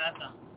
pasa